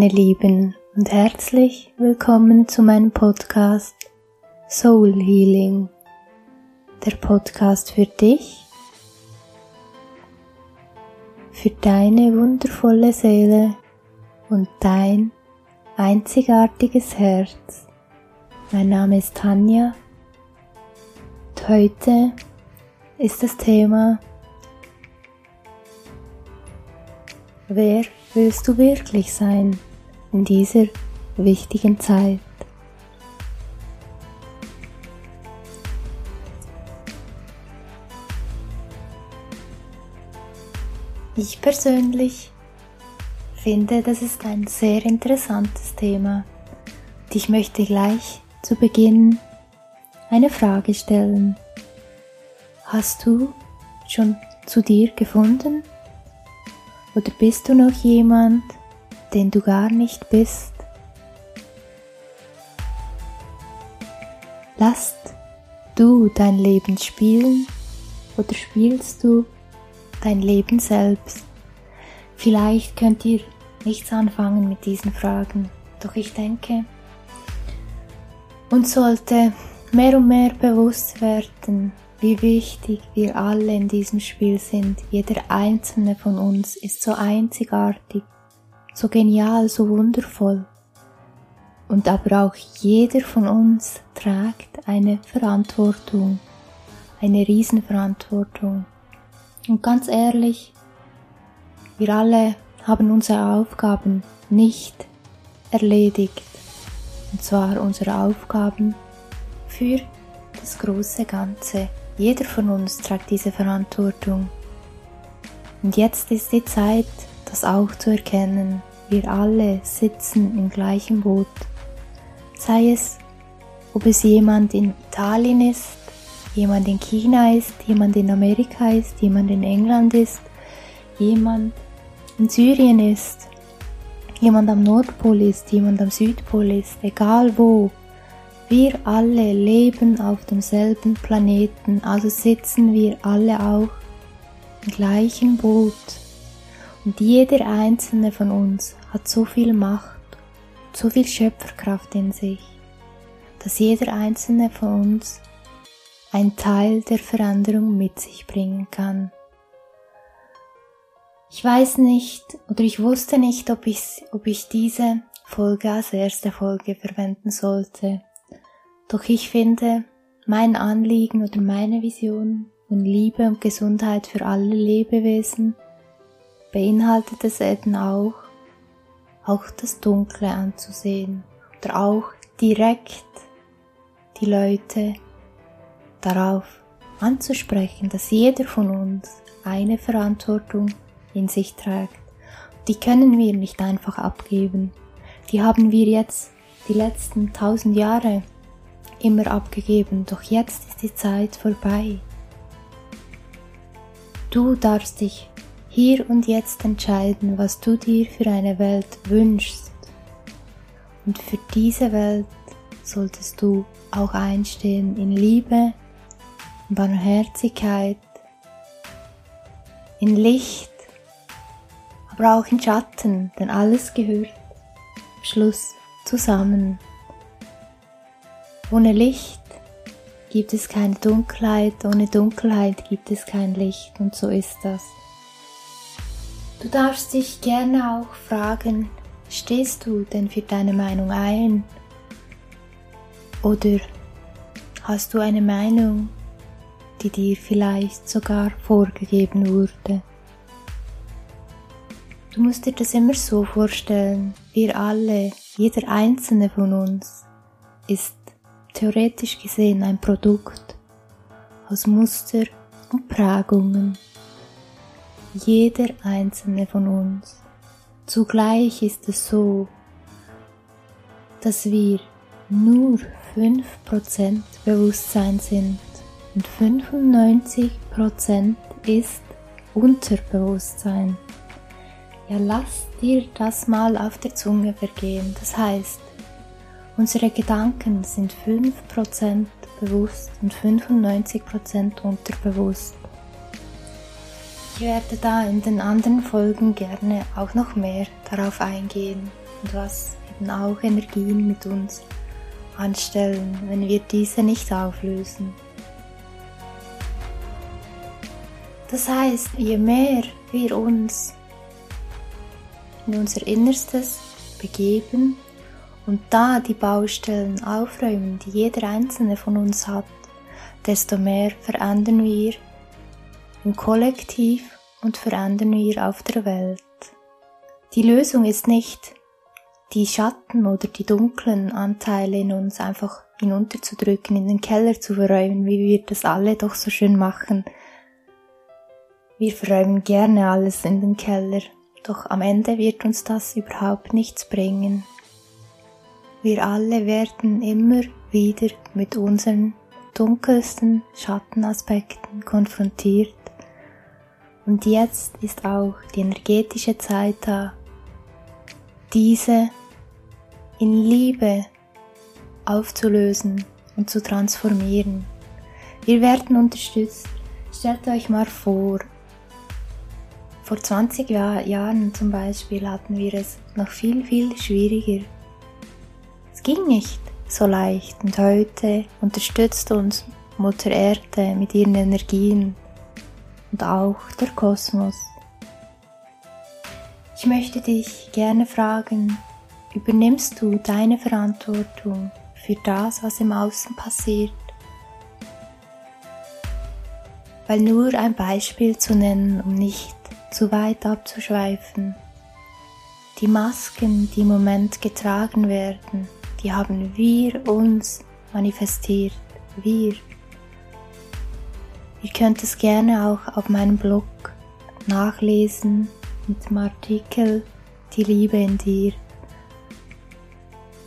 Meine Lieben und herzlich willkommen zu meinem Podcast Soul Healing. Der Podcast für dich, für deine wundervolle Seele und dein einzigartiges Herz. Mein Name ist Tanja und heute ist das Thema Wer willst du wirklich sein in dieser wichtigen Zeit? Ich persönlich finde, das ist ein sehr interessantes Thema. Und ich möchte gleich zu Beginn eine Frage stellen. Hast du schon zu dir gefunden? Oder bist du noch jemand, den du gar nicht bist? Lasst du dein Leben spielen oder spielst du dein Leben selbst? Vielleicht könnt ihr nichts anfangen mit diesen Fragen, doch ich denke, uns sollte mehr und mehr bewusst werden, wie wichtig wir alle in diesem Spiel sind. Jeder einzelne von uns ist so einzigartig, so genial, so wundervoll. Und aber auch jeder von uns trägt eine Verantwortung, eine Riesenverantwortung. Und ganz ehrlich, wir alle haben unsere Aufgaben nicht erledigt. Und zwar unsere Aufgaben für das große Ganze. Jeder von uns trägt diese Verantwortung. Und jetzt ist die Zeit, das auch zu erkennen. Wir alle sitzen im gleichen Boot. Sei es, ob es jemand in Italien ist, jemand in China ist, jemand in Amerika ist, jemand in England ist, jemand in Syrien ist, jemand am Nordpol ist, jemand am Südpol ist, egal wo, wir alle leben auf demselben Planeten, also sitzen wir alle auch im gleichen Boot. Und jeder einzelne von uns hat so viel Macht, so viel Schöpferkraft in sich, dass jeder einzelne von uns ein Teil der Veränderung mit sich bringen kann. Ich weiß nicht oder ich wusste nicht, ob ich, ob ich diese Folge als erste Folge verwenden sollte. Doch ich finde, mein Anliegen oder meine Vision von Liebe und Gesundheit für alle Lebewesen beinhaltet es eben auch, auch das Dunkle anzusehen oder auch direkt die Leute darauf anzusprechen, dass jeder von uns eine Verantwortung in sich trägt. Die können wir nicht einfach abgeben. Die haben wir jetzt die letzten tausend Jahre immer abgegeben, doch jetzt ist die Zeit vorbei. Du darfst dich hier und jetzt entscheiden, was du dir für eine Welt wünschst. Und für diese Welt solltest du auch einstehen in Liebe, in Barmherzigkeit, in Licht, aber auch in Schatten, denn alles gehört am Schluss zusammen. Ohne Licht gibt es keine Dunkelheit, ohne Dunkelheit gibt es kein Licht und so ist das. Du darfst dich gerne auch fragen, stehst du denn für deine Meinung ein? Oder hast du eine Meinung, die dir vielleicht sogar vorgegeben wurde? Du musst dir das immer so vorstellen, wir alle, jeder einzelne von uns ist theoretisch gesehen ein Produkt aus Muster und Prägungen. Jeder einzelne von uns. Zugleich ist es so, dass wir nur 5% Bewusstsein sind und 95% ist Unterbewusstsein. Ja, lass dir das mal auf der Zunge vergehen. Das heißt, Unsere Gedanken sind 5% bewusst und 95% unterbewusst. Ich werde da in den anderen Folgen gerne auch noch mehr darauf eingehen und was eben auch Energien mit uns anstellen, wenn wir diese nicht auflösen. Das heißt, je mehr wir uns in unser Innerstes begeben und da die Baustellen aufräumen, die jeder einzelne von uns hat, desto mehr verändern wir im Kollektiv und verändern wir auf der Welt. Die Lösung ist nicht, die Schatten oder die dunklen Anteile in uns einfach hinunterzudrücken, in den Keller zu verräumen, wie wir das alle doch so schön machen. Wir verräumen gerne alles in den Keller, doch am Ende wird uns das überhaupt nichts bringen. Wir alle werden immer wieder mit unseren dunkelsten Schattenaspekten konfrontiert. Und jetzt ist auch die energetische Zeit da, diese in Liebe aufzulösen und zu transformieren. Wir werden unterstützt. Stellt euch mal vor, vor 20 Jahren zum Beispiel hatten wir es noch viel, viel schwieriger es ging nicht so leicht und heute unterstützt uns Mutter Erde mit ihren Energien und auch der Kosmos. Ich möchte dich gerne fragen, übernimmst du deine Verantwortung für das, was im Außen passiert? Weil nur ein Beispiel zu nennen, um nicht zu weit abzuschweifen. Die Masken, die im Moment getragen werden, die haben wir uns manifestiert. Wir. Ihr könnt es gerne auch auf meinem Blog nachlesen mit dem Artikel Die Liebe in dir.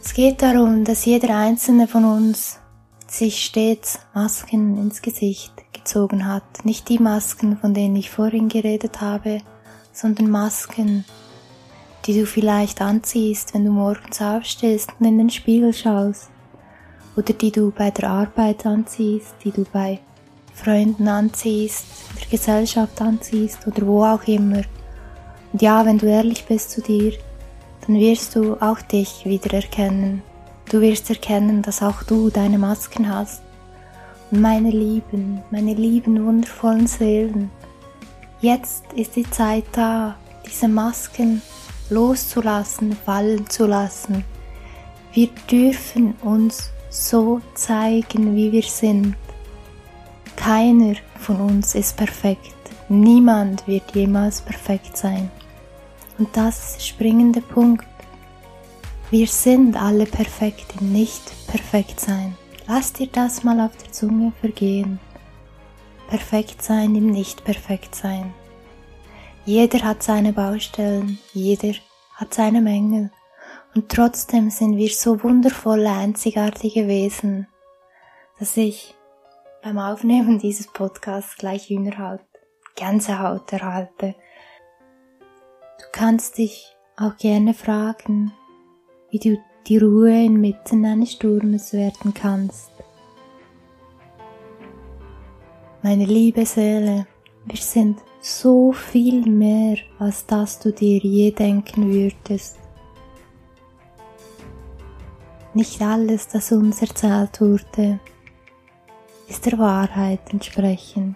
Es geht darum, dass jeder einzelne von uns sich stets Masken ins Gesicht gezogen hat. Nicht die Masken, von denen ich vorhin geredet habe, sondern Masken, die du vielleicht anziehst, wenn du morgens aufstehst und in den Spiegel schaust, oder die du bei der Arbeit anziehst, die du bei Freunden anziehst, der Gesellschaft anziehst oder wo auch immer. Und ja, wenn du ehrlich bist zu dir, dann wirst du auch dich wieder erkennen. Du wirst erkennen, dass auch du deine Masken hast. Und meine Lieben, meine lieben, wundervollen Seelen, jetzt ist die Zeit da, diese Masken loszulassen, fallen zu lassen. Wir dürfen uns so zeigen, wie wir sind. Keiner von uns ist perfekt. Niemand wird jemals perfekt sein. Und das ist der springende Punkt. Wir sind alle perfekt im Nicht-Perfekt-Sein. Lass dir das mal auf der Zunge vergehen. Perfekt sein im Nicht-Perfekt-Sein. Jeder hat seine Baustellen, jeder hat seine Mängel. Und trotzdem sind wir so wundervolle, einzigartige Wesen, dass ich beim Aufnehmen dieses Podcasts gleich Hühnerhaut, Gänsehaut erhalte. Du kannst dich auch gerne fragen, wie du die Ruhe inmitten eines Sturmes werden kannst. Meine liebe Seele, wir sind so viel mehr, als das du dir je denken würdest. Nicht alles, das uns erzählt wurde, ist der Wahrheit entsprechend.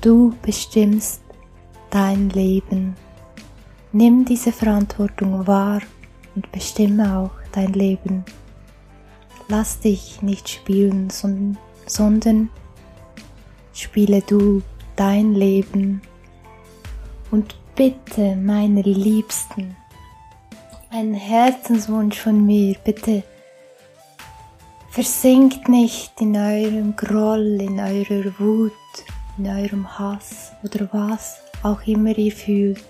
Du bestimmst dein Leben. Nimm diese Verantwortung wahr und bestimme auch dein Leben. Lass dich nicht spielen, sondern, spiele du dein Leben und bitte, meine Liebsten, ein Herzenswunsch von mir, bitte versinkt nicht in eurem Groll, in eurer Wut, in eurem Hass oder was auch immer ihr fühlt.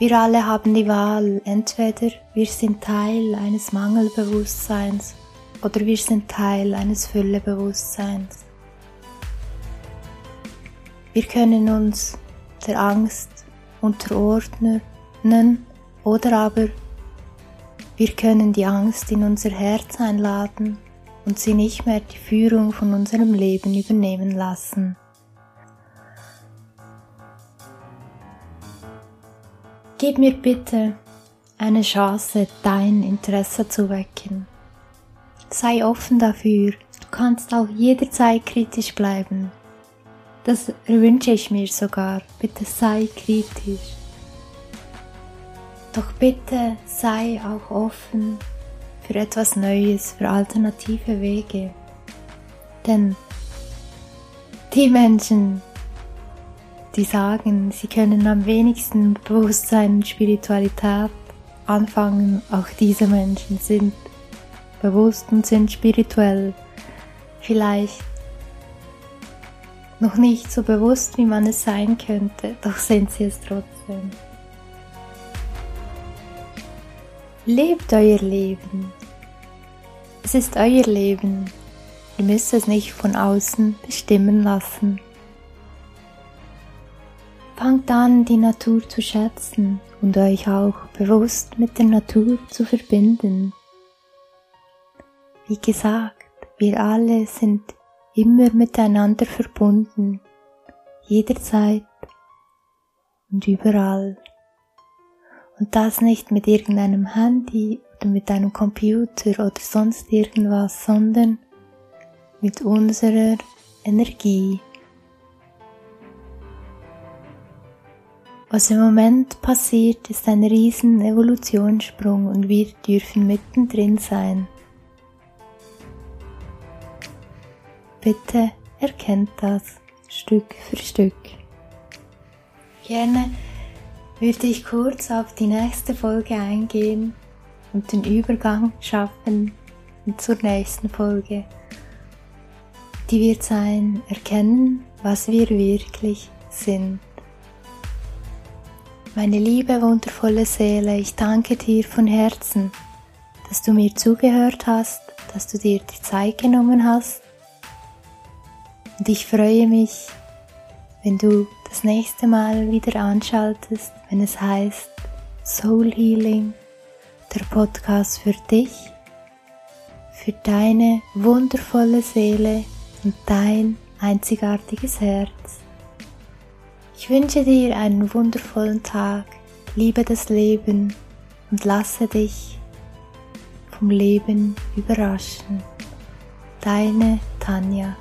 Wir alle haben die Wahl, entweder wir sind Teil eines Mangelbewusstseins oder wir sind Teil eines Füllebewusstseins. Wir können uns der Angst unterordnen oder aber wir können die Angst in unser Herz einladen und sie nicht mehr die Führung von unserem Leben übernehmen lassen. Gib mir bitte eine Chance, dein Interesse zu wecken. Sei offen dafür, du kannst auch jederzeit kritisch bleiben. Das wünsche ich mir sogar, bitte sei kritisch. Doch bitte sei auch offen für etwas Neues, für alternative Wege. Denn die Menschen, die sagen, sie können am wenigsten Bewusstsein und Spiritualität anfangen, auch diese Menschen sind bewusst und sind spirituell. Vielleicht noch nicht so bewusst, wie man es sein könnte, doch sind sie es trotzdem. Lebt euer Leben. Es ist euer Leben. Ihr müsst es nicht von außen bestimmen lassen. Fangt an, die Natur zu schätzen und euch auch bewusst mit der Natur zu verbinden. Wie gesagt, wir alle sind immer miteinander verbunden, jederzeit und überall. Und das nicht mit irgendeinem Handy oder mit einem Computer oder sonst irgendwas, sondern mit unserer Energie. Was im Moment passiert, ist ein riesen Evolutionssprung und wir dürfen mittendrin sein. Bitte erkennt das Stück für Stück. Gerne würde ich kurz auf die nächste Folge eingehen und den Übergang schaffen zur nächsten Folge. Die wird sein, erkennen, was wir wirklich sind. Meine liebe, wundervolle Seele, ich danke dir von Herzen, dass du mir zugehört hast, dass du dir die Zeit genommen hast. Und ich freue mich, wenn du das nächste Mal wieder anschaltest, wenn es heißt Soul Healing, der Podcast für dich, für deine wundervolle Seele und dein einzigartiges Herz. Ich wünsche dir einen wundervollen Tag, liebe das Leben und lasse dich vom Leben überraschen. Deine Tanja.